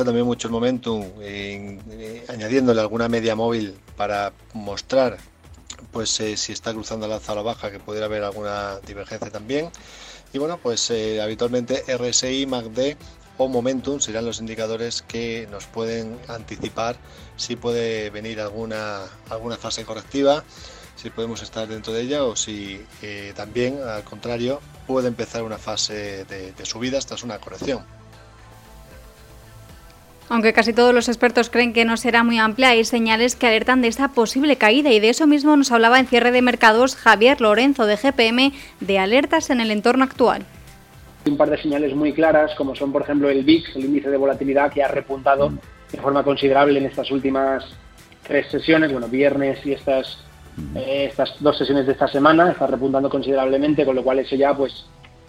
aprovechado también mucho el momentum eh, añadiéndole alguna media móvil para mostrar pues si está cruzando la alza o la baja que pudiera haber alguna divergencia también y bueno pues habitualmente RSI MACD o Momentum serán los indicadores que nos pueden anticipar si puede venir alguna, alguna fase correctiva, si podemos estar dentro de ella o si eh, también, al contrario, puede empezar una fase de, de subidas tras una corrección. Aunque casi todos los expertos creen que no será muy amplia, hay señales que alertan de esta posible caída y de eso mismo nos hablaba en cierre de mercados Javier Lorenzo de GPM de alertas en el entorno actual un par de señales muy claras, como son, por ejemplo, el VIX, el índice de volatilidad, que ha repuntado de forma considerable en estas últimas tres sesiones, bueno, viernes y estas, eh, estas dos sesiones de esta semana, está repuntando considerablemente, con lo cual eso ya pues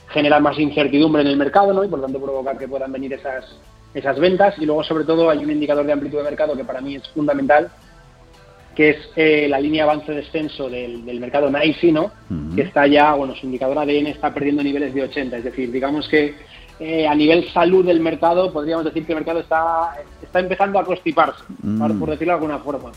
genera más incertidumbre en el mercado, ¿no? Y por tanto provocar que puedan venir esas, esas ventas. Y luego, sobre todo, hay un indicador de amplitud de mercado que para mí es fundamental, que es eh, la línea avance-descenso del, mercado NICE, ¿no? que está ya, bueno, su indicador ADN está perdiendo niveles de 80, es decir, digamos que eh, a nivel salud del mercado, podríamos decir que el mercado está, está empezando a constiparse, por, por decirlo de alguna forma.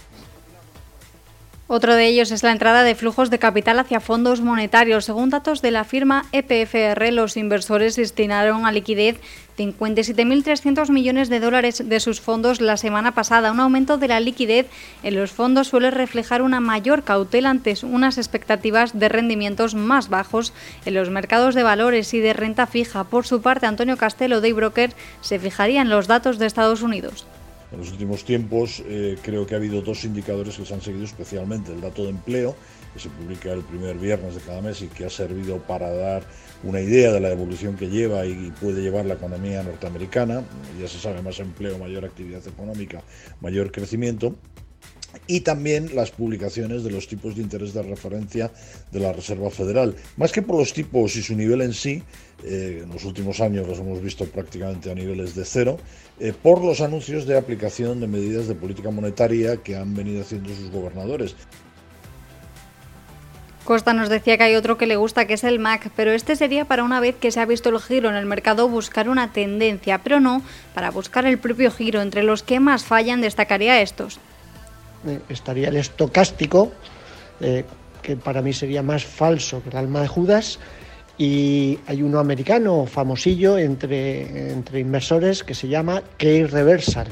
Otro de ellos es la entrada de flujos de capital hacia fondos monetarios. Según datos de la firma EPFR, los inversores destinaron a liquidez 57.300 millones de dólares de sus fondos la semana pasada. Un aumento de la liquidez en los fondos suele reflejar una mayor cautela ante unas expectativas de rendimientos más bajos en los mercados de valores y de renta fija. Por su parte, Antonio Castelo de Broker se fijaría en los datos de Estados Unidos. En los últimos tiempos eh, creo que ha habido dos indicadores que se han seguido especialmente. El dato de empleo, que se publica el primer viernes de cada mes y que ha servido para dar una idea de la evolución que lleva y puede llevar la economía norteamericana. Ya se sabe, más empleo, mayor actividad económica, mayor crecimiento y también las publicaciones de los tipos de interés de referencia de la Reserva Federal. Más que por los tipos y su nivel en sí, eh, en los últimos años los hemos visto prácticamente a niveles de cero, eh, por los anuncios de aplicación de medidas de política monetaria que han venido haciendo sus gobernadores. Costa nos decía que hay otro que le gusta, que es el Mac, pero este sería para una vez que se ha visto el giro en el mercado buscar una tendencia, pero no para buscar el propio giro. Entre los que más fallan destacaría estos. Eh, estaría el estocástico, eh, que para mí sería más falso que el alma de Judas, y hay uno americano famosillo entre, entre inversores que se llama Key Reversal.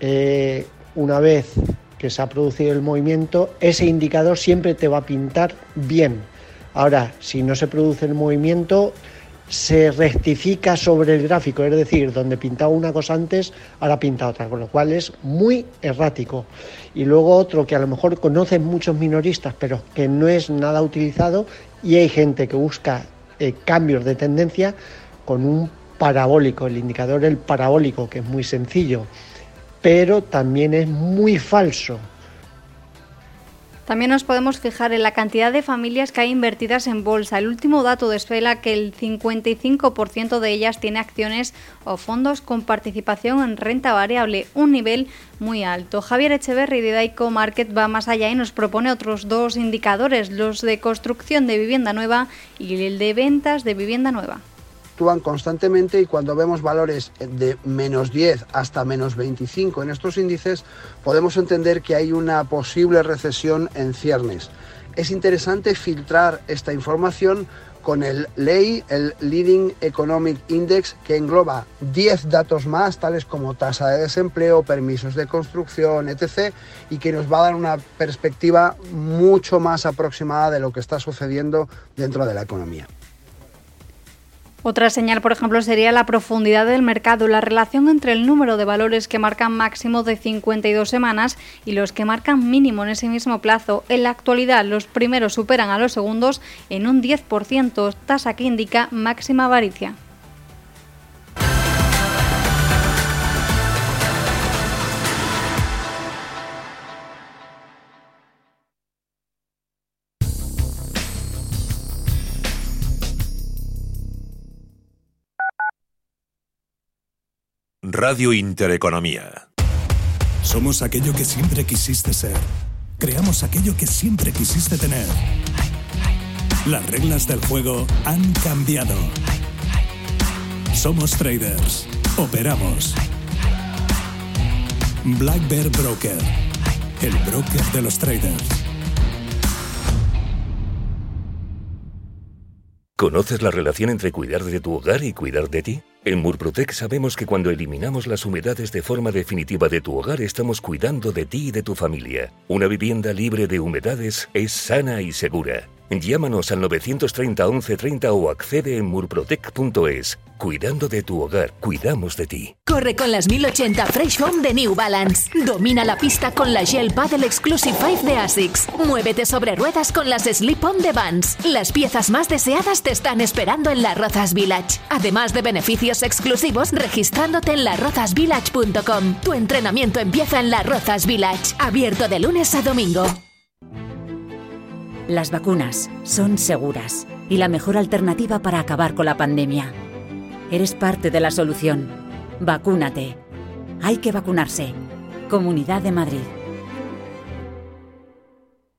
Eh, una vez que se ha producido el movimiento, ese indicador siempre te va a pintar bien. Ahora, si no se produce el movimiento, se rectifica sobre el gráfico, es decir, donde pintaba una cosa antes, ahora pinta otra, con lo cual es muy errático. Y luego otro que a lo mejor conocen muchos minoristas, pero que no es nada utilizado, y hay gente que busca eh, cambios de tendencia con un parabólico, el indicador el parabólico, que es muy sencillo, pero también es muy falso. También nos podemos fijar en la cantidad de familias que hay invertidas en bolsa. El último dato desvela que el 55% de ellas tiene acciones o fondos con participación en renta variable, un nivel muy alto. Javier Echeverry de Daico Market va más allá y nos propone otros dos indicadores, los de construcción de vivienda nueva y el de ventas de vivienda nueva actúan constantemente y cuando vemos valores de menos 10 hasta menos 25 en estos índices, podemos entender que hay una posible recesión en ciernes. Es interesante filtrar esta información con el LEI, el Leading Economic Index, que engloba 10 datos más, tales como tasa de desempleo, permisos de construcción, etc., y que nos va a dar una perspectiva mucho más aproximada de lo que está sucediendo dentro de la economía. Otra señal, por ejemplo, sería la profundidad del mercado, la relación entre el número de valores que marcan máximo de 52 semanas y los que marcan mínimo en ese mismo plazo. En la actualidad, los primeros superan a los segundos en un 10%, tasa que indica máxima avaricia. Radio Intereconomía. Somos aquello que siempre quisiste ser. Creamos aquello que siempre quisiste tener. Las reglas del juego han cambiado. Somos traders. Operamos. Black Bear Broker, el broker de los traders. ¿Conoces la relación entre cuidar de tu hogar y cuidar de ti? En Murprotec sabemos que cuando eliminamos las humedades de forma definitiva de tu hogar estamos cuidando de ti y de tu familia. Una vivienda libre de humedades es sana y segura. Llámanos al 930 1130 o accede en murprotec.es. Cuidando de tu hogar, cuidamos de ti. Corre con las 1080 Fresh Home de New Balance. Domina la pista con la Gel Paddle Exclusive 5 de ASICS. Muévete sobre ruedas con las Slip On de Vans. Las piezas más deseadas te están esperando en la Rozas Village. Además de beneficios exclusivos registrándote en larrozasvillage.com. Tu entrenamiento empieza en la Rozas Village. Abierto de lunes a domingo. Las vacunas son seguras y la mejor alternativa para acabar con la pandemia. Eres parte de la solución. Vacúnate. Hay que vacunarse. Comunidad de Madrid.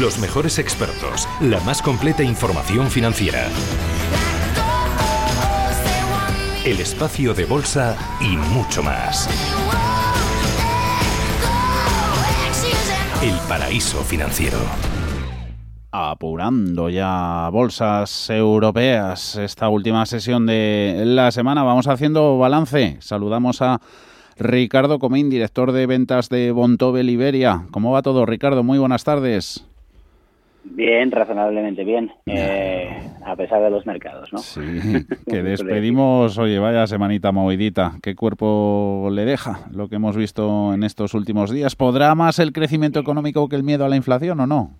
Los mejores expertos, la más completa información financiera. El espacio de bolsa y mucho más. El paraíso financiero. Apurando ya bolsas europeas. Esta última sesión de la semana vamos haciendo balance. Saludamos a Ricardo Comín, director de ventas de Bontobel Iberia. ¿Cómo va todo, Ricardo? Muy buenas tardes. Bien, razonablemente bien, eh, a pesar de los mercados, ¿no? Sí, que despedimos, oye, vaya semanita movidita, ¿qué cuerpo le deja lo que hemos visto en estos últimos días? ¿Podrá más el crecimiento económico que el miedo a la inflación o no?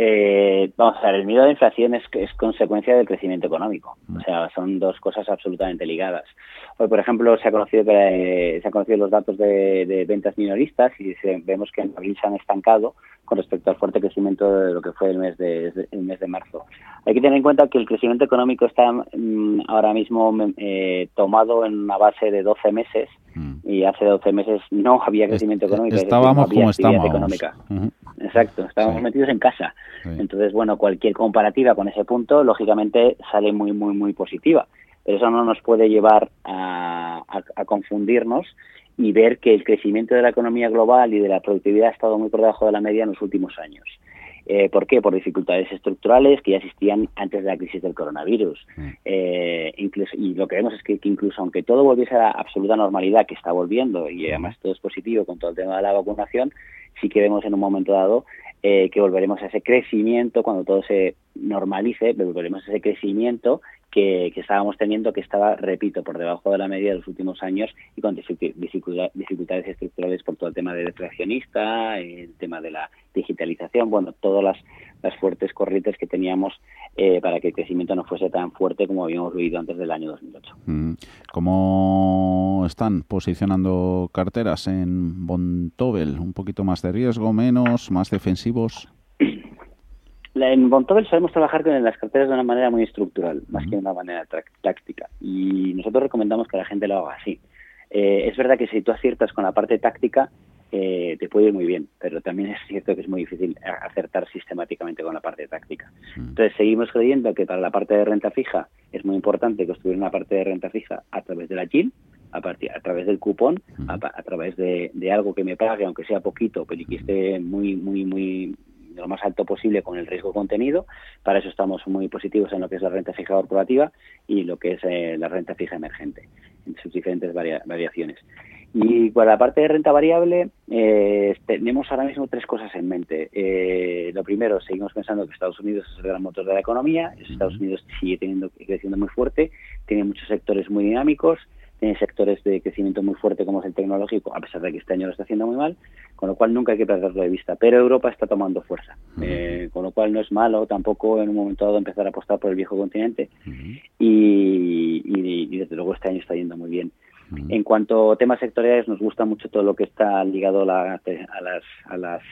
Eh, vamos a ver, el miedo a la inflación es, es consecuencia del crecimiento económico. O sea, son dos cosas absolutamente ligadas. Hoy, por ejemplo, se ha conocido que eh, se han conocido los datos de, ventas minoristas y vemos que en abril se han estancado con respecto al fuerte crecimiento de lo que fue el mes de, el mes de marzo. Hay que tener en cuenta que el crecimiento económico está mm, ahora mismo eh, tomado en una base de 12 meses mm. y hace 12 meses no había crecimiento económico. Estábamos como estábamos. Económica. Exacto, estábamos metidos en casa. Entonces, bueno, cualquier comparativa con ese punto, lógicamente, sale muy, muy, muy positiva. Pero eso no nos puede llevar a, a confundirnos y ver que el crecimiento de la economía global y de la productividad ha estado muy por debajo de la media en los últimos años. Eh, ¿Por qué? Por dificultades estructurales que ya existían antes de la crisis del coronavirus. Mm. Eh, incluso, y lo que vemos es que, incluso aunque todo volviese a la absoluta normalidad, que está volviendo, y además todo es positivo con todo el tema de la vacunación, sí que vemos en un momento dado eh, que volveremos a ese crecimiento cuando todo se normalice, volveremos a ese crecimiento que, estábamos teniendo, que estaba, repito, por debajo de la media de los últimos años y con dificultades estructurales por todo el tema de deflacionista, el tema de la digitalización, bueno, todas las, fuertes corrientes que teníamos eh, para que el crecimiento no fuese tan fuerte como habíamos vivido antes del año 2008. Mm. ¿Cómo están posicionando carteras en Bontobel? ¿Un poquito más de riesgo, menos, más defensivos? En Bontobel sabemos trabajar con las carteras de una manera muy estructural, más que de una manera táctica. Y nosotros recomendamos que la gente lo haga así. Eh, es verdad que si tú aciertas con la parte táctica, eh, te puede ir muy bien, pero también es cierto que es muy difícil acertar sistemáticamente con la parte táctica. Entonces, seguimos creyendo que para la parte de renta fija es muy importante construir una parte de renta fija a través de la GIL, a, partir, a través del cupón, a, través de, de, algo que me pague, aunque sea poquito, pero que esté muy, muy, muy lo más alto posible con el riesgo contenido. Para eso estamos muy positivos en lo que es la renta fija corporativa y lo que es eh, la renta fija emergente, en sus diferentes variaciones. Y para la parte de renta variable, eh, tenemos ahora mismo tres cosas en mente. Eh, lo primero, seguimos pensando que Estados Unidos es el gran motor de la economía. Estados Unidos sigue teniendo, creciendo muy fuerte, tiene muchos sectores muy dinámicos, tiene sectores de crecimiento muy fuerte como es el tecnológico, a pesar de que este año lo está haciendo muy mal, con lo cual nunca hay que perderlo de vista. Pero Europa está tomando fuerza, eh, con lo cual no es malo tampoco en un momento dado empezar a apostar por el viejo continente. Y, y desde luego este año está yendo muy bien. En cuanto a temas sectoriales, nos gusta mucho todo lo que está ligado a, las, a las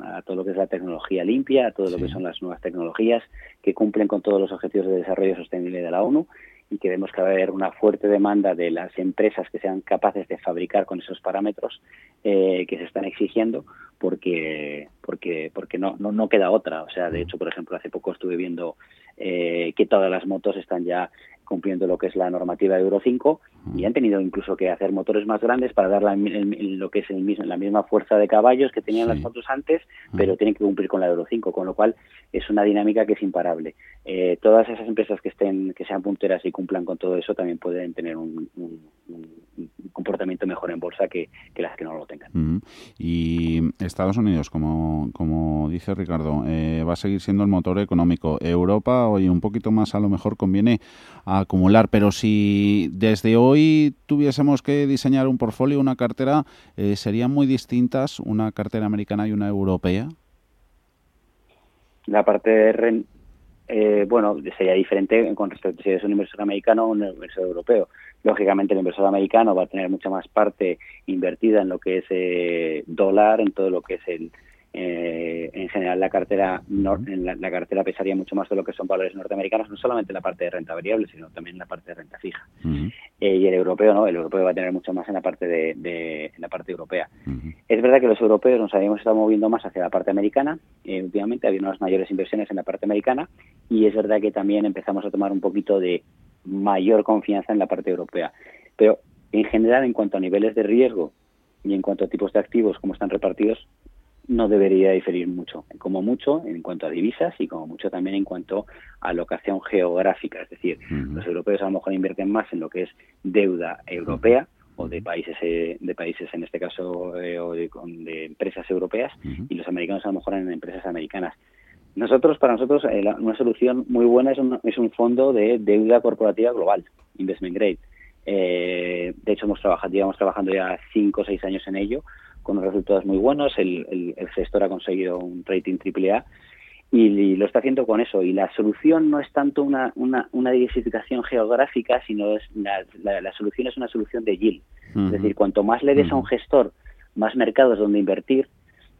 a todo lo que es la tecnología limpia, a todo lo que son las nuevas tecnologías que cumplen con todos los objetivos de desarrollo sostenible de la ONU y que vemos que va a haber una fuerte demanda de las empresas que sean capaces de fabricar con esos parámetros eh, que se están exigiendo porque porque porque no, no, no queda otra. O sea de hecho por ejemplo hace poco estuve viendo eh, que todas las motos están ya cumpliendo lo que es la normativa de Euro 5 y han tenido incluso que hacer motores más grandes para dar la, lo que es el mismo, la misma fuerza de caballos que tenían las motos antes, pero tienen que cumplir con la Euro 5, con lo cual es una dinámica que es imparable. Eh, todas esas empresas que estén que sean punteras y cumplan con todo eso también pueden tener un, comportamiento mejor en bolsa que, las que no lo tengan. Y Estados Unidos, como, como dice Ricardo, eh, va a seguir siendo el motor económico. Europa, hoy un poquito más a lo mejor conviene acumular, pero si desde hoy tuviésemos que diseñar un portfolio, una cartera, eh, ¿serían muy distintas una cartera americana y una europea? La parte de eh, bueno, sería diferente con respecto a si es un inversor americano o un inversor europeo. Lógicamente, el inversor americano va a tener mucha más parte invertida en lo que es eh, dólar, en todo lo que es el, eh, en general la cartera en la, cartera pesaría mucho más de lo que son valores norteamericanos, no solamente la parte de renta variable, sino también la parte de renta fija. Eh, y el europeo, ¿no? El europeo va a tener mucho más en la parte de, la parte europea. Es verdad que los europeos nos habíamos estado moviendo más hacia la parte americana. Eh, últimamente había unas mayores inversiones en la parte americana y es verdad que también empezamos a tomar un poquito de mayor confianza en la parte europea. Pero en general, en cuanto a niveles de riesgo y en cuanto a tipos de activos, como están repartidos, no debería diferir mucho, como mucho en cuanto a divisas y como mucho también en cuanto a locación geográfica. Es decir, los europeos a lo mejor invierten más en lo que es deuda europea o de países, eh, de países en este caso, eh, o de, empresas europeas y los americanos a lo mejor en empresas americanas. Nosotros, para nosotros, eh, una solución muy buena es un, es un fondo de deuda corporativa global, Investment Grade. de hecho, hemos trabajado, llevamos trabajando ya cinco o seis años en ello con resultados muy buenos. El, el, gestor ha conseguido un rating AAA y, lo está haciendo con eso. Y la solución no es tanto una, una, una diversificación geográfica, sino es la, la, solución es una solución de yield. Es decir, cuanto más le des a un gestor más mercados donde invertir,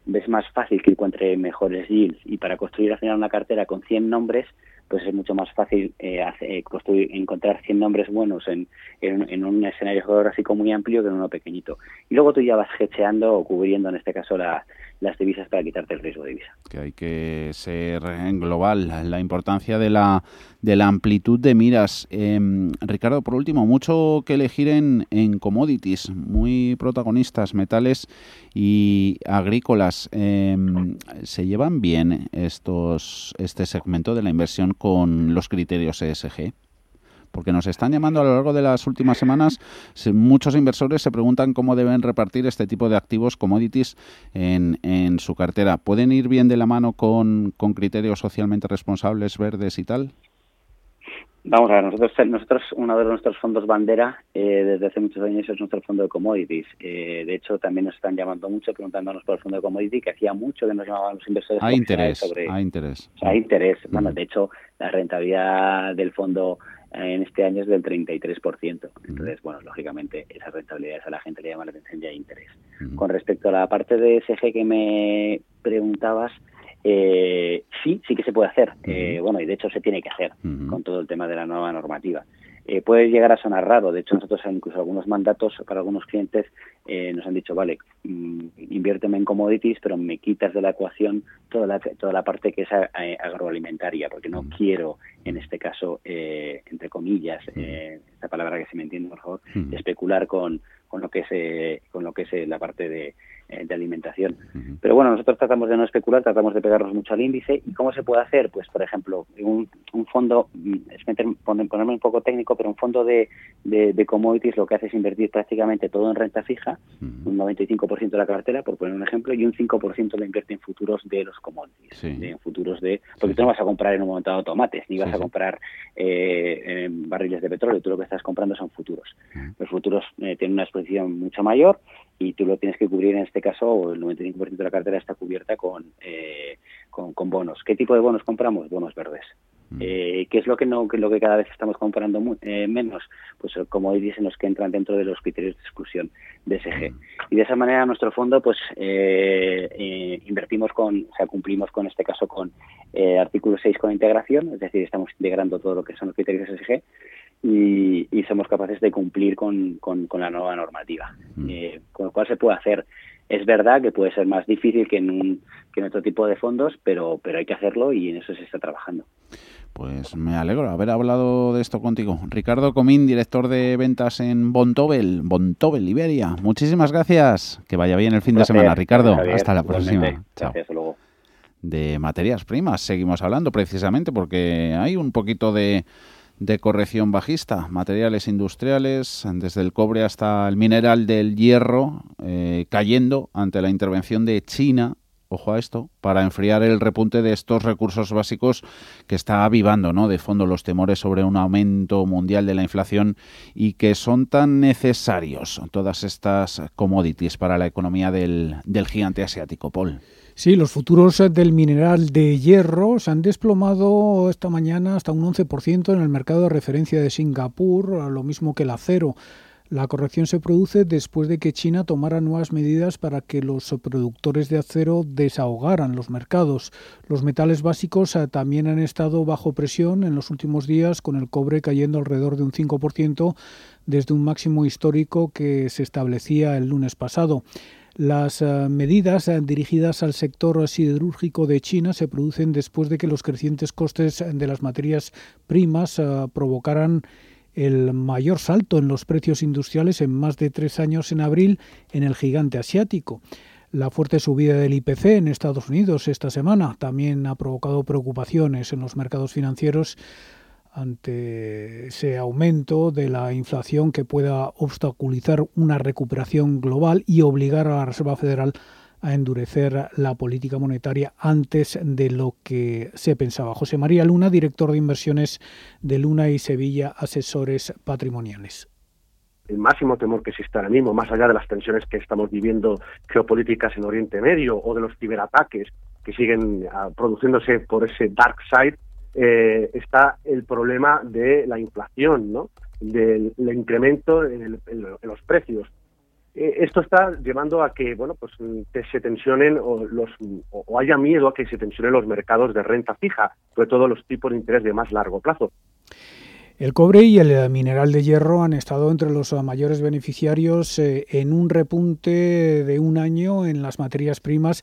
ves más fácil que encuentre mejores yields. Y para construir al final una cartera con 100 nombres, pues es mucho más fácil eh, eh, construir, encontrar 100 nombres buenos en, en, un escenario geográfico muy amplio que en uno pequeñito. Y luego tú ya vas hecheando o cubriendo, en este caso, la, las divisas para quitarte el riesgo de divisa. Que hay que ser en global, la importancia de la, de la amplitud de miras. Em, Ricardo, por último, mucho que elegir en, en commodities, muy protagonistas, metales y agrícolas. Em, ¿Se llevan bien estos este segmento de la inversión con los criterios ESG? Porque nos están llamando a lo largo de las últimas semanas. Muchos inversores se preguntan cómo deben repartir este tipo de activos, commodities, en, en su cartera. ¿Pueden ir bien de la mano con, con criterios socialmente responsables, verdes y tal? Vamos a ver, nosotros, nosotros uno de nuestros fondos bandera eh, desde hace muchos años es nuestro fondo de commodities. Eh, de hecho, también nos están llamando mucho preguntándonos por el fondo de commodities, que hacía mucho que nos llamaban los inversores. Hay interés, hay interés. hay interés. Bueno, de hecho, la rentabilidad del fondo en este año es del 33%. Entonces, bueno, lógicamente esas rentabilidades a la gente le llama la atención y hay interés. Con respecto a la parte de SG que me preguntabas, eh, sí, sí que se puede hacer. Eh, bueno, y de hecho se tiene que hacer con todo el tema de la nueva normativa. Eh, puede llegar a sonar raro. De hecho, nosotros incluso algunos mandatos para algunos clientes eh, nos han dicho, vale, mm, inviérteme en commodities, pero me quitas de la ecuación toda la, toda la parte que es agroalimentaria, porque no quiero, en este caso, eh, entre comillas, esta palabra que se me entiende, por favor, especular con, con lo que es, con lo que es la parte de eh, de alimentación. Pero bueno, nosotros tratamos de no especular, tratamos de pegarnos mucho al índice. ¿Y cómo se puede hacer? Pues, por ejemplo, un, un fondo, mm, es meter, ponerme un poco técnico, pero un fondo de, de, commodities lo que hace es invertir prácticamente todo en renta fija, un 95% de la cartera, por poner un ejemplo, y un 5% lo invierte en futuros de los commodities, en futuros de... Porque tú no vas a comprar en un momento dado tomates, ni vas a comprar eh, barriles de petróleo, tú lo que estás comprando son futuros. Los futuros eh, tienen una exposición mucho mayor y tú lo tienes que cubrir en este caso, el 95% de la cartera está cubierta eh, con, con, bonos. ¿Qué tipo de bonos compramos? Bonos verdes. Mm. Eh, ¿Qué es lo que no lo que cada vez estamos comprando eh, menos? Pues como dicen los que entran dentro de los criterios de exclusión de SG. Mm. Y de esa manera nuestro fondo pues invertimos con, o sea, cumplimos con este caso con artículo 6 con integración, es decir, estamos integrando todo lo que son los criterios de SG y, somos capaces de cumplir con, con, la nueva normativa. Mm. Eh, con lo cual se puede hacer. Es verdad que puede ser más difícil que en, un, que en otro tipo de fondos, pero, pero hay que hacerlo y en eso se está trabajando. Pues me alegro haber hablado de esto contigo. Ricardo Comín, director de ventas en Bontobel, Bontobel, Iberia. Muchísimas gracias. Que vaya bien el fin de semana, Ricardo. Hasta la próxima. Chao. luego. De materias primas seguimos hablando precisamente porque hay un poquito de de corrección bajista. Materiales industriales, desde el cobre hasta el mineral del hierro, eh, cayendo ante la intervención de China ojo a esto, para enfriar el repunte de estos recursos básicos que está avivando ¿no? de fondo los temores sobre un aumento mundial de la inflación y que son tan necesarios todas estas commodities para la economía del, del gigante asiático, Paul. Sí, los futuros del mineral de hierro se han desplomado esta mañana hasta un 11% en el mercado de referencia de Singapur, lo mismo que el acero. La corrección se produce después de que China tomara nuevas medidas para que los productores de acero desahogaran los mercados. Los metales básicos eh, también han estado bajo presión en los últimos días, con el cobre cayendo alrededor de un 5% desde un máximo histórico que se establecía el lunes pasado. Las eh, medidas eh, dirigidas al sector siderúrgico de China se producen después de que los crecientes costes de las materias primas eh, provocaran el mayor salto en los precios industriales en más de tres años en abril en el gigante asiático. La fuerte subida del IPC en Estados Unidos esta semana también ha provocado preocupaciones en los mercados financieros ante ese aumento de la inflación que pueda obstaculizar una recuperación global y obligar a la Reserva Federal a endurecer la política monetaria antes de lo que se pensaba. José María Luna, director de inversiones de Luna y Sevilla Asesores Patrimoniales el máximo temor que existe ahora mismo, más allá de las tensiones que estamos viviendo geopolíticas en Oriente Medio o de los ciberataques que siguen ah, produciéndose por ese dark side, eh, está el problema de la inflación, ¿no? del, incremento en, los precios. Eh, esto está llevando a que bueno pues se tensionen o, los, o haya miedo a que se tensionen los mercados de renta fija, sobre todo los tipos de interés de más largo plazo. El cobre y el mineral de hierro han estado entre los mayores beneficiarios eh, en un repunte de un año en las materias primas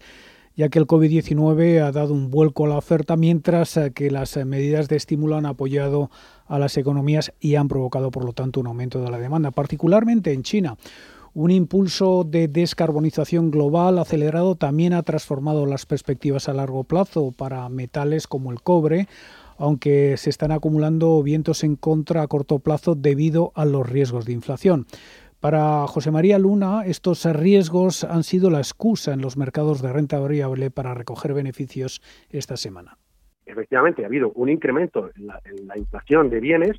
ya que el COVID-19 ha dado un vuelco a la oferta, mientras eh, que las eh, medidas de estímulo han apoyado a las economías y han provocado, por lo tanto, un aumento de la demanda, particularmente en China. Un impulso de descarbonización global acelerado también ha transformado las perspectivas a largo plazo para metales como el cobre, aunque se están acumulando vientos en contra a corto plazo debido a los riesgos de inflación. Para José María Luna, estos riesgos han sido la excusa en los mercados de renta variable para recoger beneficios esta semana. Efectivamente, ha habido un incremento en la, inflación de bienes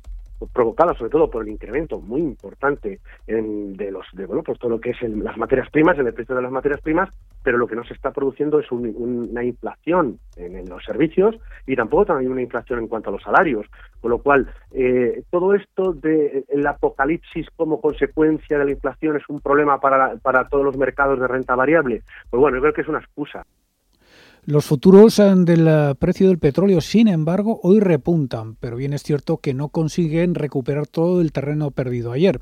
provocada sobre todo por el incremento muy importante en, de los de bueno pues todo lo que es las materias primas en el precio de las materias primas pero lo que no se está produciendo es una inflación en, los servicios y tampoco también una inflación en cuanto a los salarios. Con lo cual eh, todo esto de el apocalipsis como consecuencia de la inflación es un problema para, para todos los mercados de renta variable. Pues bueno yo creo que es una excusa los futuros del eh, precio del petróleo, sin embargo, hoy repuntan, pero bien es cierto que no consiguen recuperar todo el terreno perdido ayer.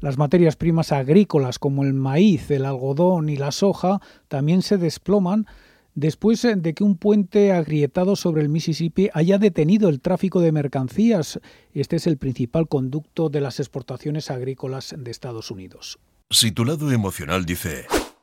Las materias primas agrícolas como el maíz, el algodón y la soja también se desploman después eh, de que un puente agrietado sobre el Mississippi haya detenido el tráfico de mercancías. Este es el principal conducto de las exportaciones agrícolas de Estados Unidos. Si emocional dice...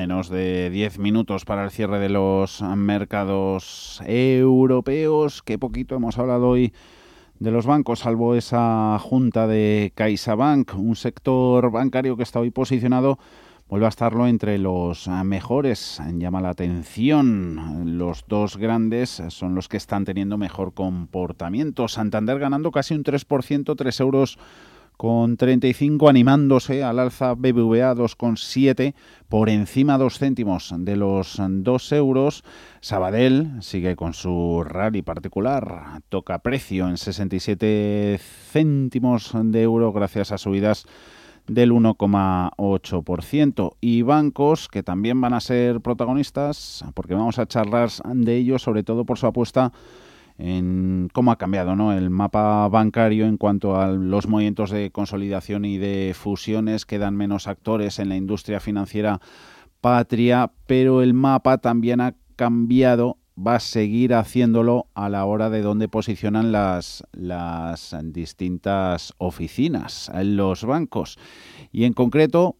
Menos de 10 minutos para el cierre de los mercados europeos. Qué poquito hemos hablado hoy de los bancos, salvo esa junta de CaixaBank, un sector bancario que está hoy posicionado vuelve a estarlo entre los mejores. Llama la atención. Los dos grandes son los que están teniendo mejor comportamiento. Santander ganando casi un 3%, 3 euros con 35 animándose al alza BBVA 2,7 por encima dos céntimos de los 2 euros. Sabadell sigue con su rally particular, toca precio en 67 céntimos de euro gracias a subidas del 1,8%. Y bancos que también van a ser protagonistas, porque vamos a charlar de ellos, sobre todo por su apuesta en cómo ha cambiado ¿no? el mapa bancario en cuanto a los movimientos de consolidación y de fusiones. Quedan menos actores en la industria financiera patria, pero el mapa también ha cambiado va a seguir haciéndolo a la hora de dónde posicionan las, las distintas oficinas, los bancos. Y en concreto,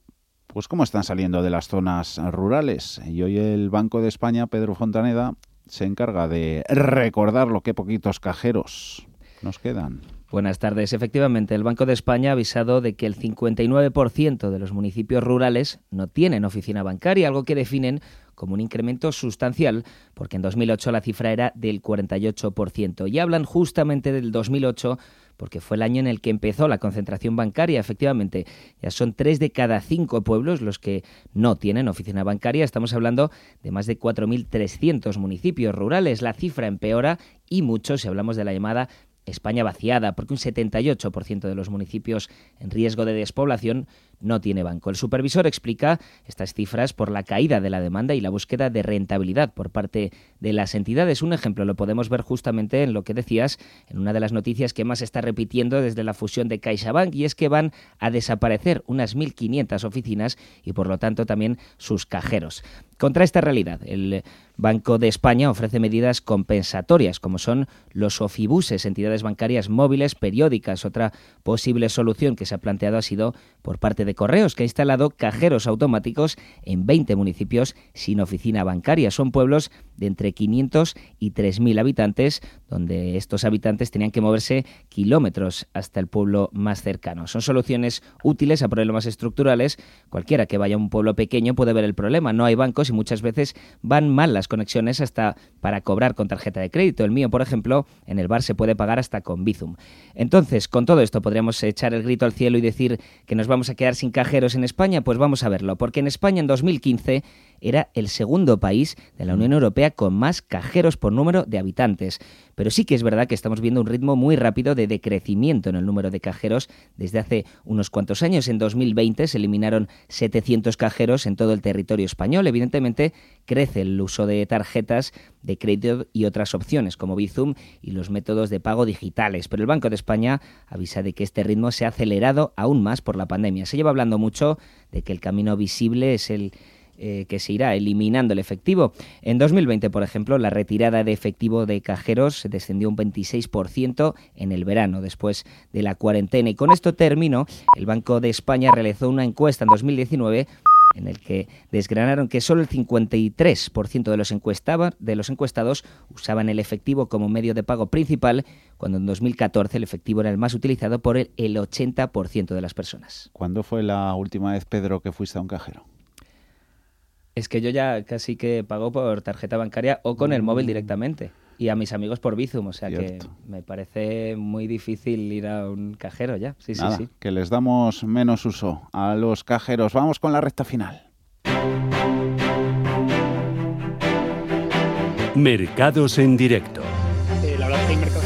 pues cómo están saliendo de las zonas rurales. Y hoy el Banco de España, Pedro Fontaneda, se encarga de recordar lo que poquitos cajeros nos quedan. Buenas tardes. Efectivamente, el Banco de España ha avisado de que el 59% de los municipios rurales no tienen oficina bancaria, algo que definen como un incremento sustancial, porque en 2008 la cifra era del 48%. Y hablan justamente del 2008 porque fue el año en el que empezó la concentración bancaria. Efectivamente, ya son tres de cada cinco pueblos los que no tienen oficina bancaria. Estamos hablando de más de 4.300 municipios rurales. La cifra empeora y mucho si hablamos de la llamada España vaciada, porque un 78% de los municipios en riesgo de despoblación no tiene banco. El supervisor explica estas cifras por la caída de la demanda y la búsqueda de rentabilidad por parte de las entidades. Un ejemplo lo podemos ver justamente en lo que decías, en una de las noticias que más está repitiendo desde la fusión de CaixaBank, y es que van a desaparecer unas 1.500 oficinas y por lo tanto también sus cajeros. Contra esta realidad, el Banco de España ofrece medidas compensatorias, como son los ofibuses, entidades bancarias móviles periódicas. Otra posible solución que se ha planteado ha sido por parte de Correos, que ha instalado cajeros automáticos en 20 municipios sin oficina bancaria. Son pueblos de entre 500 y 3.000 habitantes, donde estos habitantes tenían que moverse kilómetros hasta el pueblo más cercano. Son soluciones útiles a problemas estructurales. Cualquiera que vaya a un pueblo pequeño puede ver el problema. No hay bancos y muchas veces van mal las conexiones hasta para cobrar con tarjeta de crédito. El mío, por ejemplo, en el bar se puede pagar hasta con Bizum. Entonces, con todo esto podríamos echar el grito al cielo y decir que nos vamos a quedar sin cajeros en España. Pues vamos a verlo, porque en España en 2015 era el segundo país de la Unión Europea con más cajeros por número de habitantes. Pero sí que es verdad que estamos viendo un ritmo muy rápido de decrecimiento en el número de cajeros desde hace unos cuantos años. En 2020 se eliminaron 700 cajeros en todo el territorio español. Evidentemente crece el uso de tarjetas de crédito y otras opciones como Bizum y los métodos de pago digitales. Pero el Banco de España avisa de que este ritmo se ha acelerado aún más por la pandemia. Se lleva hablando mucho de que el camino visible es el eh, que se irá eliminando el efectivo. En 2020, por ejemplo, la retirada de efectivo de cajeros descendió un 26% en el verano, después de la cuarentena. Y con esto termino. El Banco de España realizó una encuesta en 2019 en el que desgranaron que solo el 53% de los, de los encuestados usaban el efectivo como medio de pago principal, cuando en 2014 el efectivo era el más utilizado por el, el 80% de las personas. ¿Cuándo fue la última vez, Pedro, que fuiste a un cajero? Es que yo ya casi que pago por tarjeta bancaria o con el móvil mm. directamente. Y a mis amigos por Bizum, o sea que me parece muy difícil ir a un cajero ya. Sí, sí, sí. Que les damos menos uso a los cajeros. Vamos con la recta final. Mercados en directo. Eh, la verdad es que hay mercados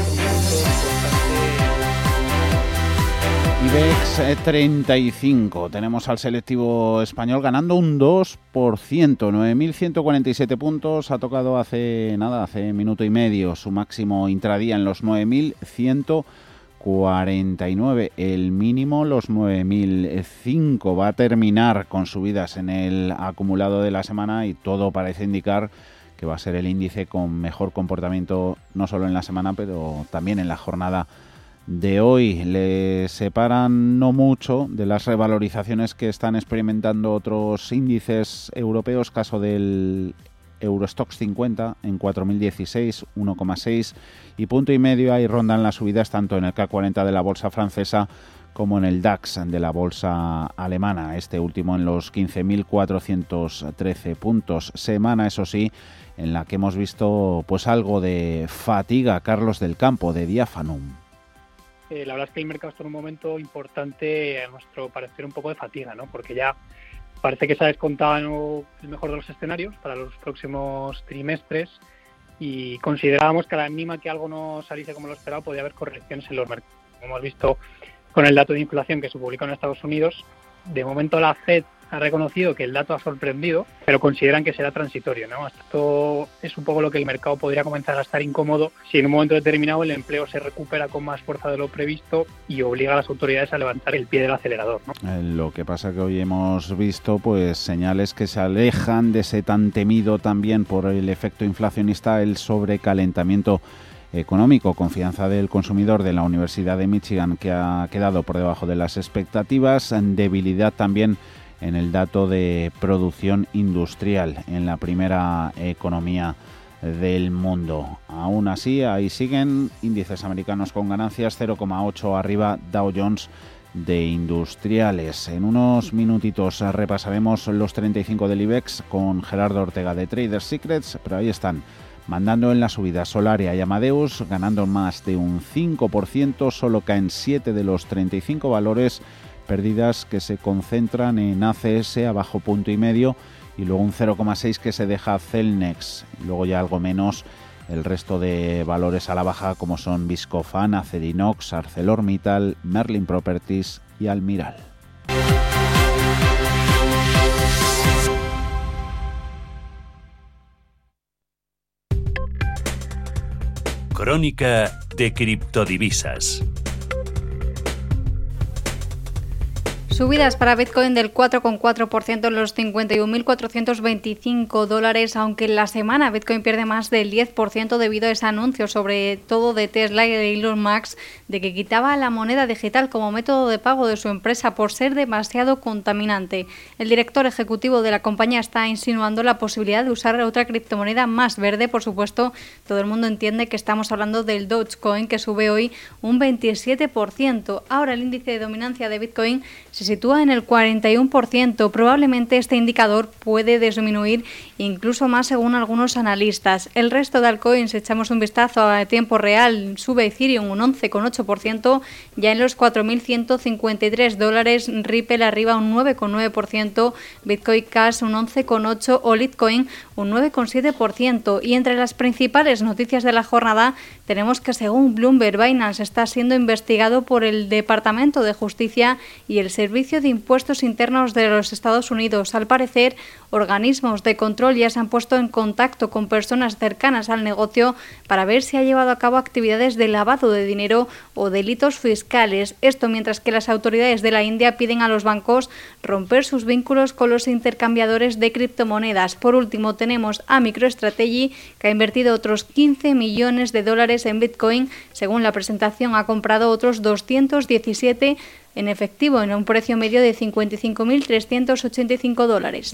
IBEX 35, tenemos al selectivo español ganando un 2%, 9.147 puntos, ha tocado hace nada, hace minuto y medio. Su máximo intradía en los 9.149, el mínimo los 9.005, va a terminar con subidas en el acumulado de la semana y todo parece indicar que va a ser el índice con mejor comportamiento no solo en la semana, pero también en la jornada de hoy le separan no mucho de las revalorizaciones que están experimentando otros índices europeos, caso del Eurostox 50 en 4016, 1,6 y punto y medio ahí rondan las subidas tanto en el K40 de la bolsa francesa como en el DAX de la bolsa alemana, este último en los 15.413 puntos. Semana, eso sí, en la que hemos visto pues algo de fatiga, Carlos del Campo, de Diafanum. Eh, la verdad es que el mercado está en un momento importante, a nuestro parecer, un poco de fatiga, ¿no? Porque ya parece que se ha descontado el mejor de los escenarios para los próximos trimestres y considerábamos que a la mínima que algo no saliese como lo esperado podía haber correcciones en los mercados. Como hemos visto con el dato de inflación que se publicó en Estados Unidos, de momento la Fed ha reconocido que el dato ha sorprendido, pero consideran que será transitorio. ¿no? Esto es un poco lo que el mercado podría comenzar a estar incómodo si en un momento determinado el empleo se recupera con más fuerza de lo previsto y obliga a las autoridades a levantar el pie del acelerador. Eh, lo que pasa que hoy hemos visto pues señales que se alejan de ese tan temido también por el efecto inflacionista, el sobrecalentamiento económico, confianza del consumidor de la Universidad de Michigan que ha quedado por debajo de las expectativas, debilidad también en el dato de producción industrial en la primera economía del mundo. Aún así, ahí siguen índices americanos con ganancias 0,8 arriba Dow Jones de industriales. En unos minutitos repasaremos los 35 del IBEX con Gerardo Ortega de Trader Secrets, pero ahí están, mandando en la subida Solaria y Amadeus, ganando más de un 5%, solo caen 7 de los 35 valores pérdidas que se concentran en ACS a bajo punto y medio y luego un 0,6 que se deja Celnex, luego ya algo menos el resto de valores a la baja como son Viscofan, Acerinox, ArcelorMittal, Merlin Properties y Almiral. Crónica de criptodivisas. Subidas para Bitcoin del 4,4% en los 51.425 dólares, aunque en la semana Bitcoin pierde más del 10% debido a ese anuncio, sobre todo de Tesla y de Elon Musk, de que quitaba la moneda digital como método de pago de su empresa por ser demasiado contaminante. El director ejecutivo de la compañía está insinuando la posibilidad de usar otra criptomoneda más verde, por supuesto. Todo el mundo entiende que estamos hablando del Dogecoin, que sube hoy un 27%. Ahora el índice de dominancia de Bitcoin se sitúa en el 41%. Probablemente este indicador puede disminuir incluso más según algunos analistas. El resto de altcoins, echamos un vistazo a tiempo real, sube Ethereum un 11,8%, ya en los 4.153 dólares, Ripple arriba un 9,9%, Bitcoin Cash un 11,8% o Litecoin un 9,7%. Y entre las principales noticias de la jornada tenemos que según Bloomberg, Binance está siendo investigado por el Departamento de Justicia y el Servicio Servicio de Impuestos Internos de los Estados Unidos. Al parecer, organismos de control ya se han puesto en contacto con personas cercanas al negocio para ver si ha llevado a cabo actividades de lavado de dinero o delitos fiscales. Esto mientras que las autoridades de la India piden a los bancos romper sus vínculos con los intercambiadores de criptomonedas. Por último, tenemos a MicroStrategy, que ha invertido otros 15 millones de dólares en Bitcoin. Según la presentación, ha comprado otros 217 en efectivo en un precio medio de 55.385 dólares.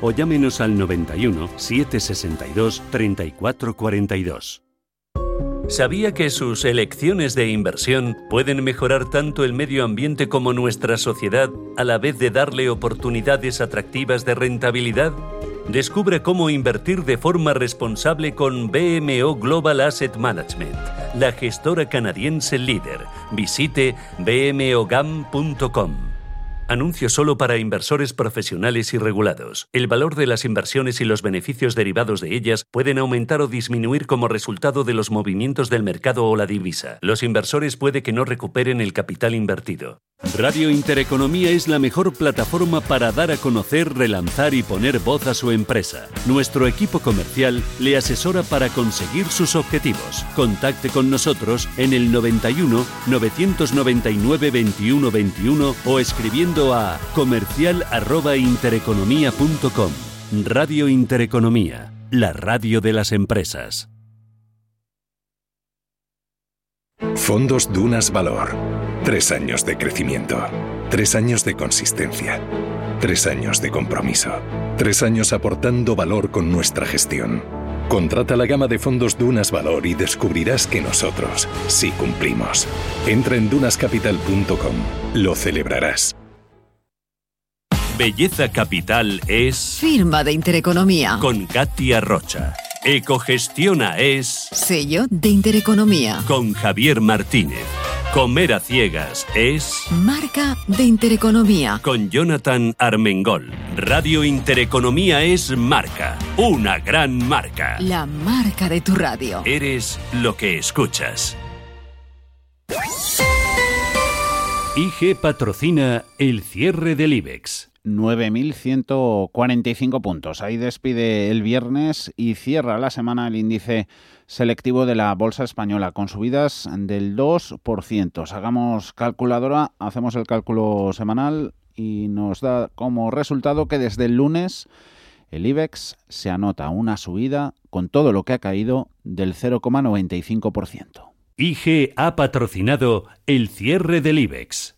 o llámenos al 91 762 3442. ¿Sabía que sus elecciones de inversión pueden mejorar tanto el medio ambiente como nuestra sociedad a la vez de darle oportunidades atractivas de rentabilidad? Descubre cómo invertir de forma responsable con BMO Global Asset Management, la gestora canadiense líder. Visite bmogam.com. Anuncio solo para inversores profesionales y regulados. El valor de las inversiones y los beneficios derivados de ellas pueden aumentar o disminuir como resultado de los movimientos del mercado o la divisa. Los inversores puede que no recuperen el capital invertido. Radio Intereconomía es la mejor plataforma para dar a conocer, relanzar y poner voz a su empresa. Nuestro equipo comercial le asesora para conseguir sus objetivos. Contacte con nosotros en el 91 999 21 21 o escribiendo a comercial@intereconomía.com. Radio Intereconomía, la radio de las empresas. Fondos Dunas Valor. Tres años de crecimiento. Tres años de consistencia. Tres años de compromiso. Tres años aportando valor con nuestra gestión. Contrata la gama de fondos Dunas Valor y descubrirás que nosotros sí cumplimos. Entra en dunascapital.com. Lo celebrarás. Belleza Capital es... Firma de Intereconomía. Con Katia Rocha. Ecogestiona es... Sello de Intereconomía. Con Javier Martínez. Comer a ciegas es... Marca de Intereconomía. Con Jonathan Armengol. Radio Intereconomía es marca. Una gran marca. La marca de tu radio. Eres lo que escuchas. IG patrocina el cierre del IBEX. 9.145 puntos. Ahí despide el viernes y cierra la semana el índice selectivo de la Bolsa Española con subidas del 2%. Hagamos calculadora, hacemos el cálculo semanal y nos da como resultado que desde el lunes el IBEX se anota una subida con todo lo que ha caído del 0,95%. IG ha patrocinado el cierre del IBEX.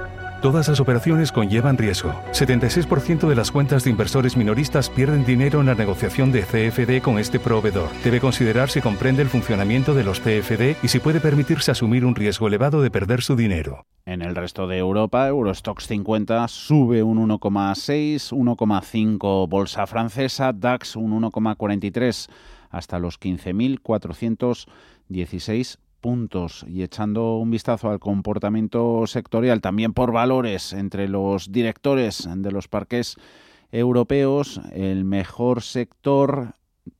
Todas las operaciones conllevan riesgo. 76% de las cuentas de inversores minoristas pierden dinero en la negociación de CFD con este proveedor. Debe considerar si comprende el funcionamiento de los CFD y si puede permitirse asumir un riesgo elevado de perder su dinero. En el resto de Europa, Eurostox 50 sube un 1,6, 1,5 bolsa francesa, DAX un 1,43 hasta los 15.416 puntos y echando un vistazo al comportamiento sectorial, también por valores entre los directores de los parques europeos, el mejor sector,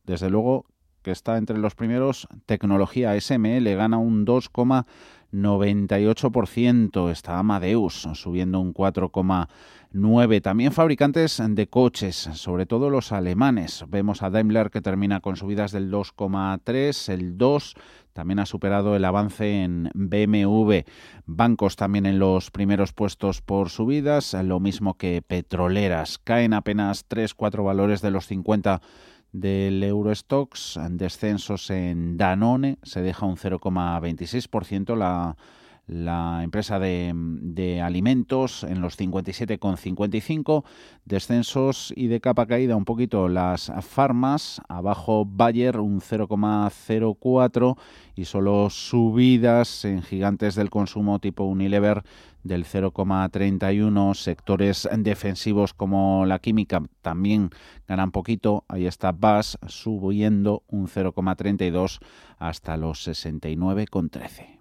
desde luego, que está entre los primeros, tecnología SML gana un 2,98%, está Amadeus subiendo un 4,9%. También fabricantes de coches, sobre todo los alemanes. Vemos a Daimler que termina con subidas del 2,3%, el 2% también ha superado el avance en BMW. Bancos también en los primeros puestos por subidas, lo mismo que petroleras. Caen apenas 3-4 valores de los 50 del Eurostox, descensos en Danone, se deja un 0,26%, la la empresa de, alimentos en los 57,55, descensos y de capa caída un poquito las farmas, abajo Bayer un 0,04 y solo subidas en gigantes del consumo tipo Unilever del 0,31, sectores defensivos como la química también ganan poquito, ahí está BAS subiendo un 0,32 hasta los 69,13.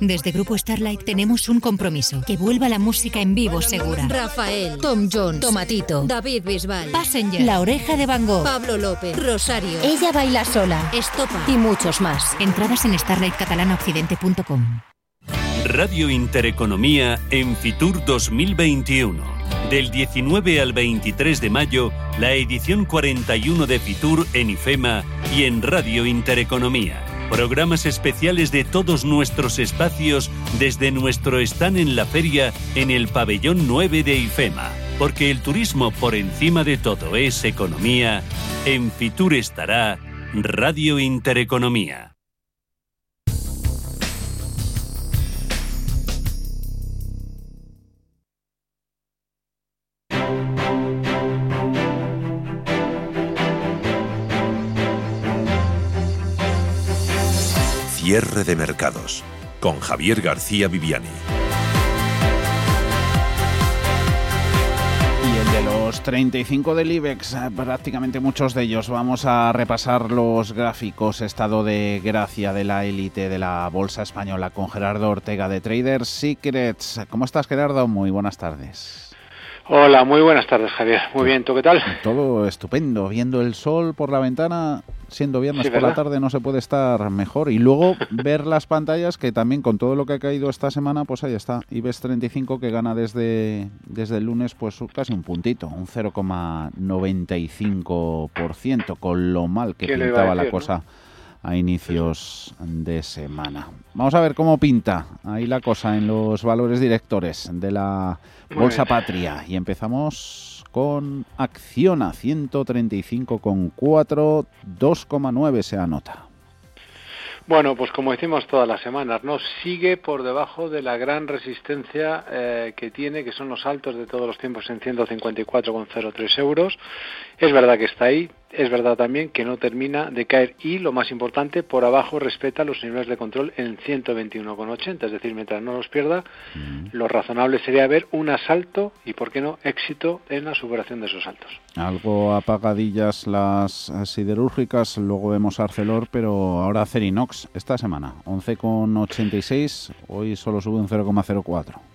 Desde Grupo Starlight tenemos un compromiso, que vuelva la música en vivo segura. Rafael, Tom Jones, Tomatito, David Bisbal, Passenger, La Oreja de Van Gogh, Pablo López, Rosario, Ella Baila Sola, Estopa y muchos más. Entradas en starlightcatalanaoccidente.com. Radio Intereconomía en Fitur 2021. Del 19 al 23 de mayo, la edición 41 de Fitur en IFEMA y en Radio Intereconomía. Programas especiales de todos nuestros espacios desde nuestro stand en la feria en el pabellón 9 de IFEMA. Porque el turismo por encima de todo es economía. En Fitur estará Radio Intereconomía. Cierre de mercados con Javier García Viviani. Y el de los 35 del IBEX, eh, prácticamente muchos de ellos. Vamos a repasar los gráficos, estado de gracia de la élite de la Bolsa Española con Gerardo Ortega de Traders Secrets. ¿Cómo estás Gerardo? Muy buenas tardes. Hola, muy buenas tardes, Javier. Muy bien, ¿tú qué tal? Todo estupendo. Viendo el sol por la ventana, siendo viernes por la tarde, no se puede estar mejor. Y luego ver las pantallas, que también con todo lo que ha caído esta semana, pues ahí está. IBEX 35 que gana desde, desde el lunes, pues casi un puntito, un 0,95%, con lo mal que pintaba la cosa a inicios de semana. Vamos a ver cómo pinta ahí la cosa en los valores directores de la Bolsa Patria. Y empezamos con Acciona 135,4, 2,9 se anota. Bueno, pues como decimos todas las semanas, ¿no? Sigue por debajo de la gran resistencia eh, que tiene, que son los altos de todos los tiempos en 154,03 euros. Es verdad que está ahí, es verdad también que no termina de caer y, lo más importante, por abajo respeta los niveles de control en 121,80. Es decir, mientras no los pierda, mm. lo razonable sería ver un asalto y, ¿por qué no, éxito en la superación de esos saltos. Algo apagadillas las siderúrgicas, luego vemos Arcelor, pero ahora Cerinox esta semana, 11,86, hoy solo sube un 0,04.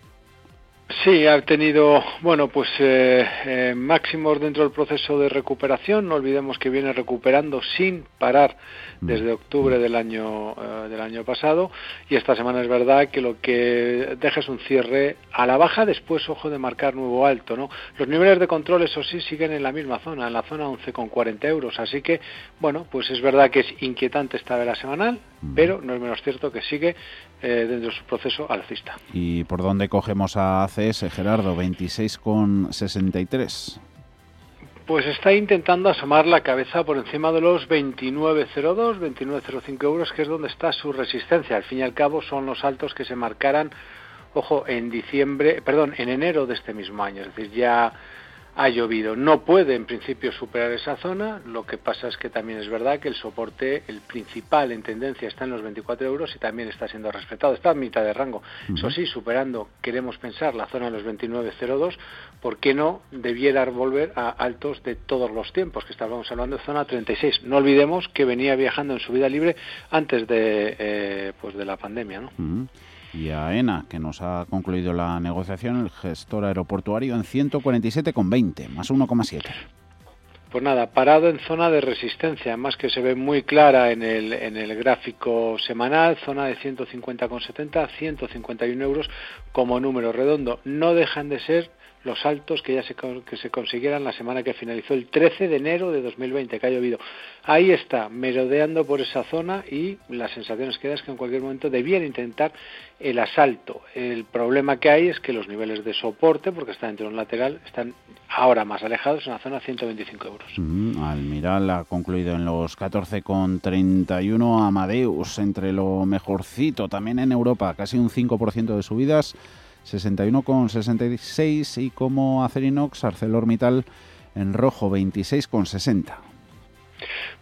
Sí, ha tenido, bueno, pues eh, eh, máximos dentro del proceso de recuperación. No olvidemos que viene recuperando sin parar desde octubre del año eh, del año pasado y esta semana es verdad que lo que deja es un cierre a la baja. Después, ojo de marcar nuevo alto, ¿no? Los niveles de control, eso sí, siguen en la misma zona, en la zona 11,40 euros. Así que, bueno, pues es verdad que es inquietante esta vela semanal pero no es menos cierto que sigue eh, dentro de su proceso alcista. ¿Y por dónde cogemos a ACS, Gerardo? 26,63. Pues está intentando asomar la cabeza por encima de los 29,02, 29,05 euros, que es donde está su resistencia. Al fin y al cabo son los altos que se marcaran, ojo, en diciembre, perdón, en enero de este mismo año. Es decir, ya ha llovido. No puede en principio superar esa zona, lo que pasa es que también es verdad que el soporte, el principal en tendencia está en los 24 euros y también está siendo respetado, está a mitad de rango. Eso sí, superando, queremos pensar, la zona de los 29,02, ¿por qué no debiera volver a altos de todos los tiempos? Que estábamos hablando de zona 36. No olvidemos que venía viajando en su vida libre antes de, eh, pues de la pandemia, ¿no? Y a ENA, que nos ha concluido la negociación, el gestor aeroportuario en 147,20, más 1,7. Pues nada, parado en zona de resistencia, además que se ve muy clara en el, en el gráfico semanal, zona de 150,70, 151 euros como número redondo. No dejan de ser los altos que ya se, que se consiguieran la semana que finalizó el 13 de enero de 2020, que ha llovido. Ahí está, merodeando por esa zona y las sensaciones que da es que en cualquier momento debían intentar el asalto. El problema que hay es que los niveles de soporte, porque está dentro de un lateral, están ahora más alejados en la zona 125 euros. Almiral ha concluido en los 14,31 Amadeus, entre lo mejorcito también en Europa, casi un 5% de subidas 61,66 y como Acerinox, ArcelorMittal en rojo 26,60.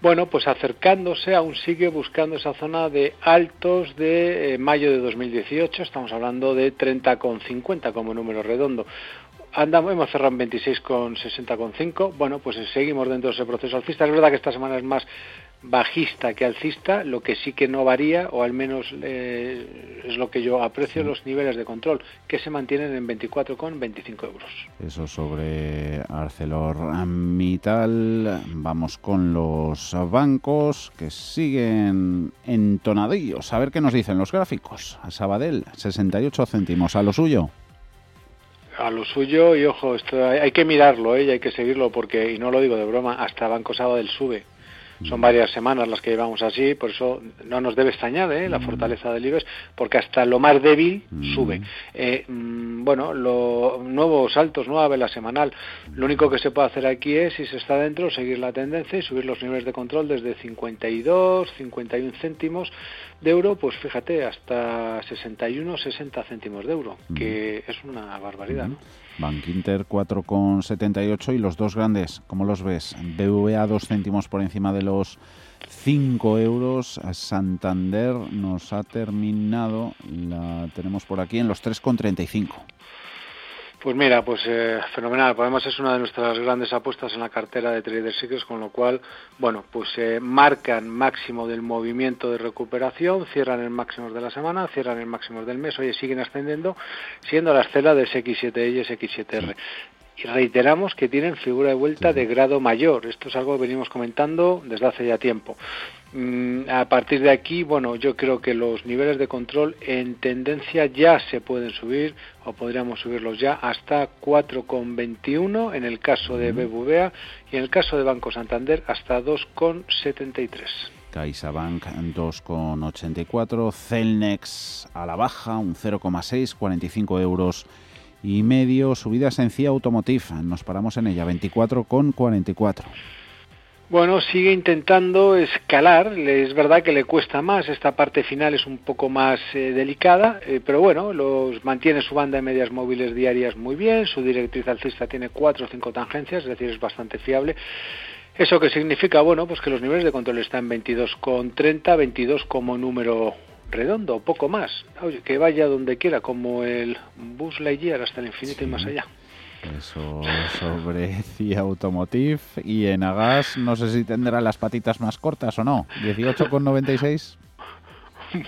Bueno, pues acercándose, aún sigue buscando esa zona de altos de eh, mayo de 2018, estamos hablando de 30,50 como número redondo. Andamos, hemos cerrado en 26,60,5. Bueno, pues seguimos dentro de ese proceso alcista. Es verdad que esta semana es más bajista que alcista, lo que sí que no varía, o al menos eh, es lo que yo aprecio, los niveles de control, que se mantienen en 24,25 euros. Eso sobre ArcelorMittal. Vamos con los bancos que siguen entonadillos. A ver qué nos dicen los gráficos. A Sabadell, 68 céntimos. A lo suyo a lo suyo y ojo, esto hay, que mirarlo, ¿eh? y hay que seguirlo porque, y no lo digo de broma, hasta Banco Sabadell sube. Son varias semanas las que llevamos así, por eso no nos debe extrañar ¿eh? la fortaleza del IBEX, porque hasta lo más débil sube. Eh, mm, bueno, los nuevos saltos, nueva vela semanal. Lo único que se puede hacer aquí es, si se está dentro, seguir la tendencia y subir los niveles de control desde 52, 51 céntimos de euro, pues fíjate, hasta 61, 60 céntimos de euro, que es una barbaridad, ¿no? Bank Inter 4,78 y los dos grandes, ¿cómo los ves? BVA dos céntimos por encima de los 5 euros. Santander nos ha terminado, la tenemos por aquí en los 3,35. Pues mira, pues eh, fenomenal. Además es una de nuestras grandes apuestas en la cartera de Trader Secrets, con lo cual, bueno, pues eh, marcan máximo del movimiento de recuperación, cierran el máximo de la semana, cierran el máximo del mes, oye, siguen ascendiendo, siendo la estela de SX7 y SX7R. Y reiteramos que tienen figura de vuelta de grado mayor. Esto es algo que venimos comentando desde hace ya tiempo. Mm, a partir de aquí, bueno, yo creo que los niveles de control en tendencia ya se pueden subir o podríamos subirlos ya hasta 4,21 en el caso de BBVA y en el caso de Banco Santander hasta 2,73. CaixaBank 2,84, Celnex a la baja un 0,6, 45 euros y medio, subida sencilla Automotive, nos paramos en ella, 24,44. Bueno, sigue intentando escalar, es verdad que le cuesta más, esta parte final es un poco más eh, delicada, eh, pero bueno, los mantiene su banda de medias móviles diarias muy bien, su directriz alcista tiene cuatro o cinco tangencias, es decir, es bastante fiable. ¿Eso qué significa? Bueno, pues que los niveles de control están en 22,30, 22 como número redondo, poco más. Oye, que vaya donde quiera, como el Bus Lightyear hasta el infinito y más allá. Eso sobre CIA Automotive y en Agas no sé si tendrá las patitas más cortas o no. 18,96.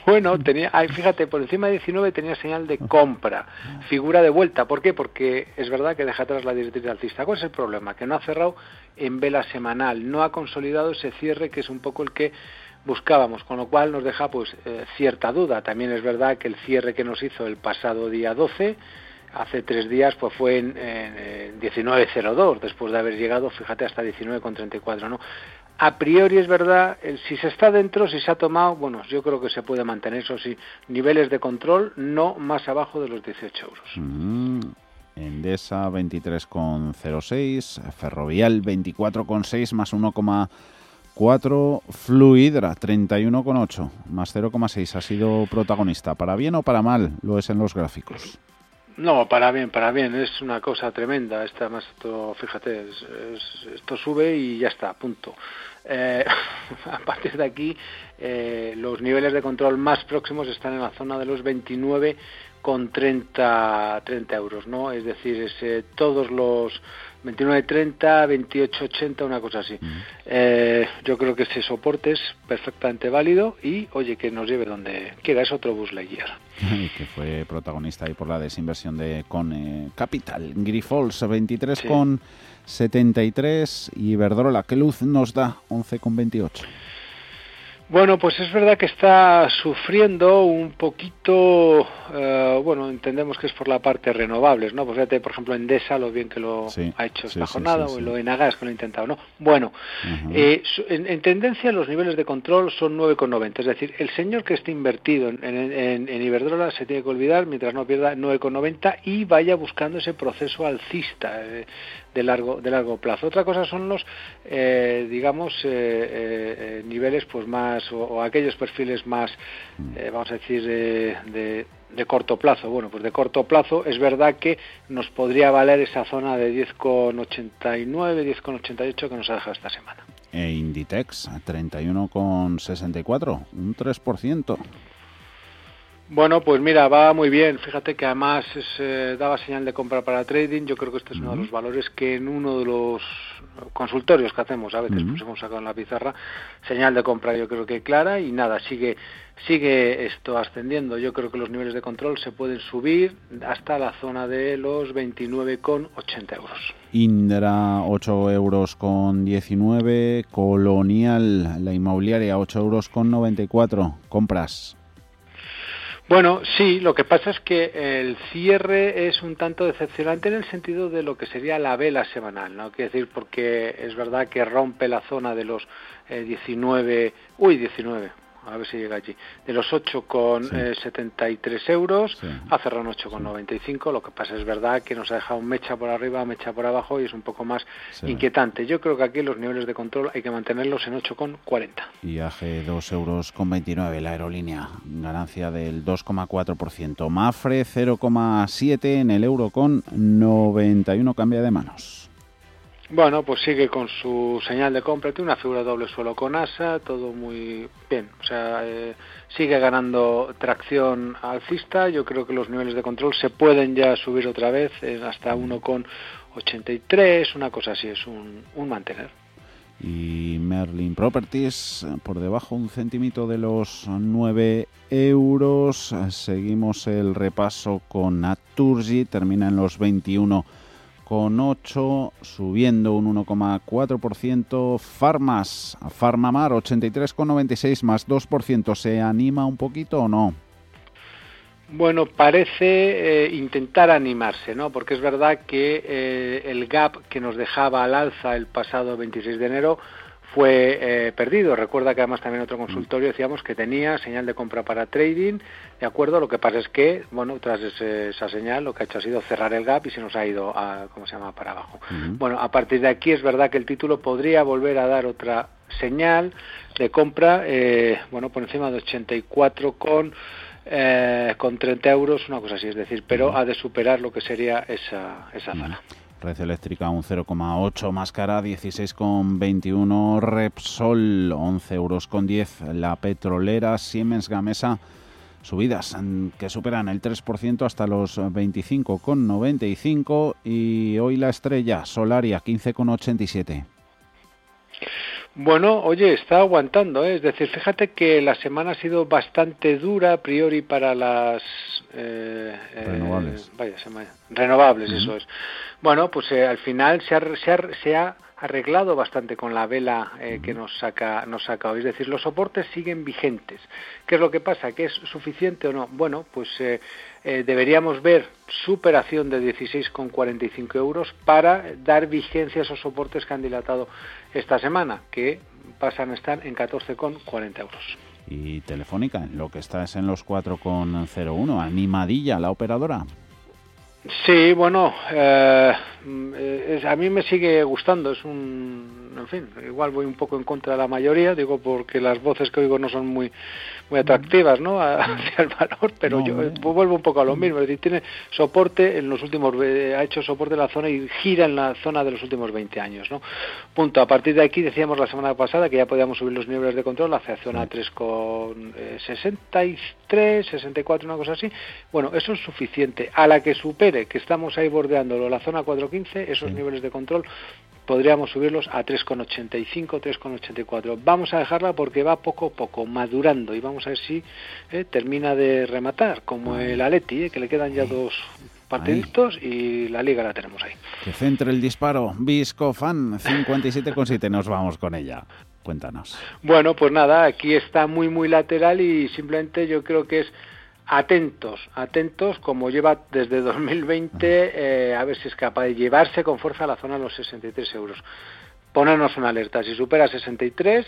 Bueno, tenía, fíjate, por encima de 19 tenía señal de compra, figura de vuelta. ¿Por qué? Porque es verdad que deja atrás la directriz alcista. ¿Cuál es el problema? Que no ha cerrado en vela semanal, no ha consolidado ese cierre que es un poco el que buscábamos, con lo cual nos deja pues eh, cierta duda. También es verdad que el cierre que nos hizo el pasado día 12 hace tres días pues fue en, en, 19.02 después de haber llegado fíjate hasta 19.34 no a priori es verdad, si se está dentro, si se ha tomado, bueno, yo creo que se puede mantener, eso sí, niveles de control no más abajo de los 18 euros. Mm, Endesa 23,06, Ferrovial 24,6 más 1,4, Fluidra 31,8 más 0,6 ha sido protagonista. ¿Para bien o para mal? Lo es en los gráficos. No, para bien, para bien, es una cosa tremenda. Esta más esto, fíjate, esto sube y ya está, punto. Eh, a partir de aquí, eh, los niveles de control más próximos están en la zona de los 29 con 30, 30 euros, ¿no? Es decir, es, todos los 29.30, 28.80, una cosa así. Eh, yo creo que ese soporte es perfectamente válido y, oye, que nos lleve donde quiera. Es otro bus Lightyear. que fue protagonista ahí por la desinversión de con eh, Capital. Grifols 23 con 73 y Verdrola, ¿qué luz nos da? 11 con 28. Bueno, pues es verdad que está sufriendo un poquito, eh, bueno, entendemos que es por la parte renovables, ¿no? Pues fíjate, por ejemplo, Endesa, lo bien que lo ha hecho esta jornada, o lo Enagas que lo ha intentado, ¿no? Bueno, eh, en, tendencia los niveles de control son 9,90, es decir, el señor que esté invertido en, en, Iberdrola se tiene que olvidar mientras no pierda 9,90 y vaya buscando ese proceso alcista. Eh, de largo de largo plazo. Otra cosa son los, eh, digamos, eh, eh, niveles pues más o, aquellos perfiles más, vamos a decir, de, de, corto plazo. Bueno, pues de corto plazo es verdad que nos podría valer esa zona de 10,89, 10,88 que nos ha dejado esta semana. E Inditex, 31,64, un 3%. Bueno, pues mira, va muy bien. Fíjate que además eh, daba señal de compra para trading. Yo creo que este es uno de los valores que en uno de los consultorios que hacemos, a veces pues hemos sacado en la pizarra, señal de compra yo creo que clara y nada, sigue sigue esto ascendiendo. Yo creo que los niveles de control se pueden subir hasta la zona de los 29,80 euros. Indra 8 euros con 19, Colonial, la inmobiliaria 8 euros con 94, compras. Bueno, sí, lo que pasa es que el cierre es un tanto decepcionante en el sentido de lo que sería la vela semanal, ¿no? Quiere decir, porque es verdad que rompe la zona de los 19, eh, uy, 19, a ver si llega allí, de los 8,73 eh, euros a cerrar un 8,95. Lo que pasa es verdad que nos ha dejado un mecha por arriba, mecha por abajo y es un poco más inquietante. Yo creo que aquí los niveles de control hay que mantenerlos en 8,40. Viaje 2 euros con 29 la aerolínea, ganancia del 2,4%. Mafre 0,7 en el euro con 91 cambia de manos. Bueno, pues sigue con su señal de compra, tiene una figura doble suelo con asa, todo muy bien. O sea, eh, sigue ganando tracción alcista. Yo creo que los niveles de control se pueden ya subir otra vez hasta 1,83, una cosa así, es un, un mantener. Y Merlin Properties por debajo un centímetro de los 9 euros. Seguimos el repaso con Naturgy, termina en los 21 con 8, subiendo un 1,4%. Farmas, Farmamar 83,96 más 2%. ¿Se anima un poquito o no? Bueno, parece eh, intentar animarse, ¿no? Porque es verdad que eh, el gap que nos dejaba al alza el pasado 26 de enero fue eh, perdido. Recuerda que además también otro consultorio decíamos que tenía señal de compra para trading, ¿de acuerdo? Lo que pasa es que, bueno, tras esa señal lo que ha hecho ha sido cerrar el gap y se nos ha ido, a, ¿cómo se llama?, para abajo. Bueno, a partir de aquí es verdad que el título podría volver a dar otra señal de compra, eh, bueno, por encima de 84 con... Eh, con 30 euros, una cosa así, es decir, pero ha de superar lo que sería esa, esa zona. Red eléctrica un 0,8 más cara, 16,21 Repsol, 11 euros con 10 la petrolera Siemens Gamesa, subidas que superan el 3% hasta los 25,95 y hoy la estrella Solaria 15,87. Bueno, oye, está aguantando, ¿eh? es decir, fíjate que la semana ha sido bastante dura a priori para las eh, eh renovables. vaya, renovables, eso es. Bueno, pues eh, al final se ha, se, ha, arreglado bastante con la vela eh, que nos saca, nos saca hoy. Es decir, los soportes siguen vigentes. ¿Qué es lo que pasa? ¿Que es suficiente o no? Bueno, pues deberíamos ver superación de 16,45 euros para dar vigencia a esos soportes que han dilatado esta semana, que pasan a estar en 14,40 euros. Y Telefónica, lo que está es en los 4,01. Animadilla, la operadora. Sí, bueno, eh, a mí me sigue gustando. Es un, en fin, igual voy un poco en contra de la mayoría, digo porque las voces que oigo no son muy muy atractivas, ¿no? Hacia el valor, pero yo vuelvo un poco a lo mismo. Es decir, tiene soporte en los últimos, ha hecho soporte en la zona y gira en la zona de los últimos 20 años, ¿no? Punto. A partir de aquí decíamos la semana pasada que ya podíamos subir los niveles de control hacia zona 3,63, 64, una cosa así. Bueno, eso es suficiente. A la que supere, que estamos ahí bordeándolo, la zona 4,15, esos niveles de control podríamos subirlos a 3,85, 3,84. Vamos a dejarla porque va poco a poco, madurando y vamos a ver si eh, termina de rematar, como el Aleti, eh, que le quedan ya dos partiditos y la liga la tenemos ahí. Que centre el disparo, Viscofan 57,7, nos vamos con ella. Cuéntanos. Bueno, pues nada, aquí está muy muy lateral y simplemente yo creo que es atentos, atentos, como lleva desde 2020, eh, a ver si es capaz de llevarse con fuerza a la zona de los 63 euros. Ponernos una alerta, si supera 63,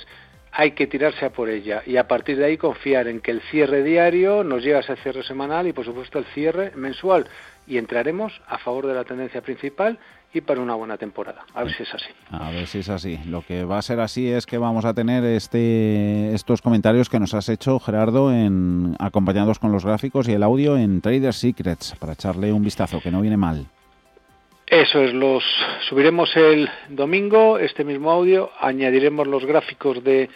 hay que tirarse a por ella y a partir de ahí confiar en que el cierre diario nos lleva a ese cierre semanal y por supuesto el cierre mensual y entraremos a favor de la tendencia principal y para una buena temporada. A ver si es así. A ver si es así. Lo que va a ser así es que vamos a tener este estos comentarios que nos has hecho, Gerardo, en, acompañados con los gráficos y el audio en Trader Secrets, para echarle un vistazo, que no viene mal. Eso es, los subiremos el domingo, este mismo audio, añadiremos los gráficos de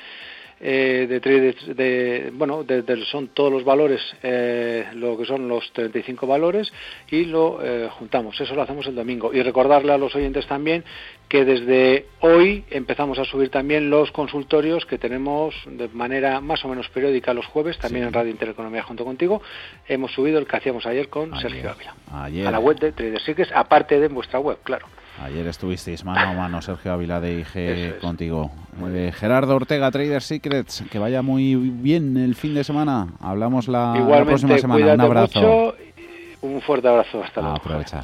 eh, de, de, bueno, de, son todos los valores, eh, lo que son los 35 valores, y lo eh, juntamos. Eso lo hacemos el domingo. Y recordarle a los oyentes también que desde hoy empezamos a subir también los consultorios que tenemos de manera más o menos periódica los jueves, también en Radio Intereconomía junto contigo. Hemos subido el que hacíamos ayer con Sergio Ávila. A la web de Trader Secrets, aparte de vuestra web, claro. Ayer estuvisteis mano a mano, Sergio Ávila de IG, contigo. Eh, Gerardo Ortega, Trader Secrets, que vaya muy bien el fin de semana. Hablamos la, próxima semana. Un abrazo. un fuerte abrazo. Hasta luego. aprovechar.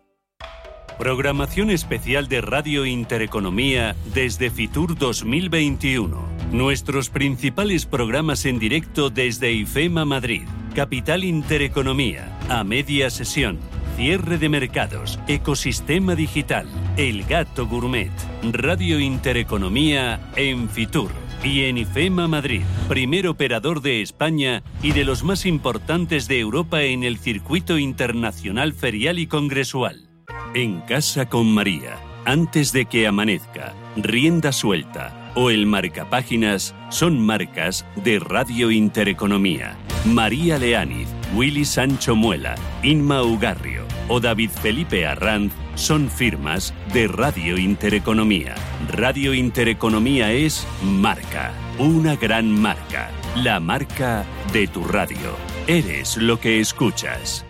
Programación especial de Radio Intereconomía desde Fitur 2021. Nuestros principales programas en directo desde IFEMA Madrid, Capital Intereconomía, a media sesión, Cierre de mercados, ecosistema digital, El Gato Gourmet, Radio Intereconomía en Fitur y en IFEMA Madrid, primer operador de España y de los más importantes de Europa en el circuito internacional ferial y congresual. En casa con María, antes de que amanezca, rienda suelta o el marcapáginas son marcas de Radio Intereconomía. María Leániz, Willy Sancho Muela, Inma Ugarrio o David Felipe Arranz son firmas de Radio Intereconomía. Radio Intereconomía es marca, una gran marca, la marca de tu radio. Eres lo que escuchas.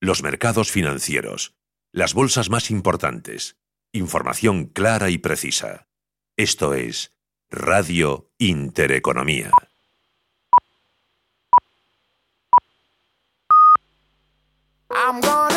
Los mercados financieros, las bolsas más importantes, información clara y precisa. Esto es Radio Intereconomía. I'm